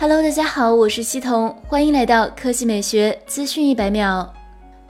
Hello，大家好，我是西彤，欢迎来到科技美学资讯一百秒。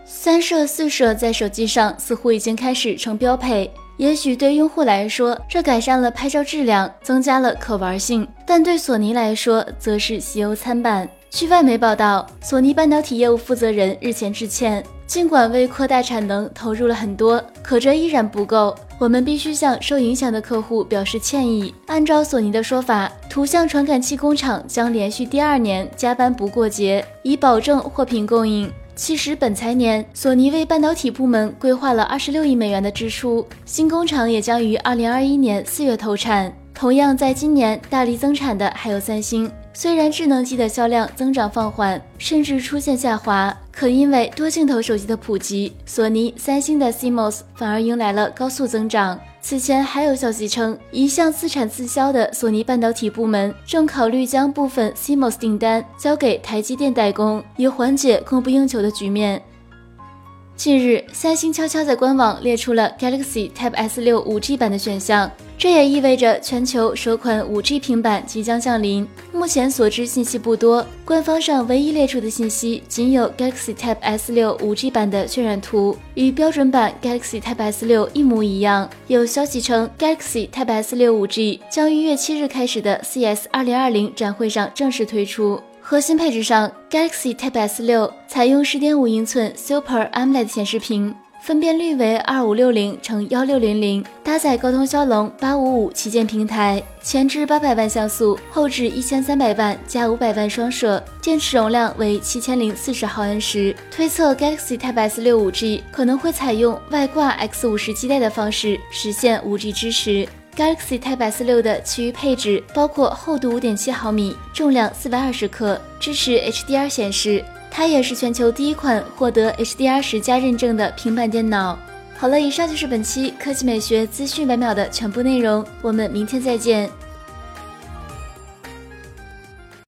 三摄四摄在手机上似乎已经开始成标配，也许对用户来说，这改善了拍照质量，增加了可玩性，但对索尼来说，则是喜忧参半。据外媒报道，索尼半导体业务负责人日前致歉。尽管为扩大产能投入了很多，可这依然不够。我们必须向受影响的客户表示歉意。按照索尼的说法，图像传感器工厂将连续第二年加班不过节，以保证货品供应。其实本财年，索尼为半导体部门规划了二十六亿美元的支出，新工厂也将于二零二一年四月投产。同样，在今年大力增产的还有三星。虽然智能机的销量增长放缓，甚至出现下滑，可因为多镜头手机的普及，索尼、三星的 CMOS 反而迎来了高速增长。此前还有消息称，一向自产自销的索尼半导体部门正考虑将部分 CMOS 订单交给台积电代工，以缓解供不应求的局面。近日，三星悄悄在官网列出了 Galaxy Tab S6 5G 版的选项，这也意味着全球首款 5G 平板即将降临。目前所知信息不多，官方上唯一列出的信息仅有 Galaxy Tab S6 5G 版的渲染图，与标准版 Galaxy Tab S6 一模一样。有消息称，Galaxy Tab S6 5G 将于一月七日开始的 CS 2020展会上正式推出。核心配置上，Galaxy Tab S6 采用10.5英寸 Super AMOLED 显示屏，分辨率为2560乘1600，搭载高通骁龙855旗舰平台，前置800万像素，后置1300万加500万双摄，电池容量为7040毫安时。推测 Galaxy Tab S6 5G 可能会采用外挂 X50 基带的方式实现 5G 支持。Galaxy Tab S6 的其余配置包括厚度五点七毫米、重量四百二十克、支持 HDR 显示。它也是全球第一款获得 HDR 十加认证的平板电脑。好了，以上就是本期科技美学资讯百秒的全部内容，我们明天再见。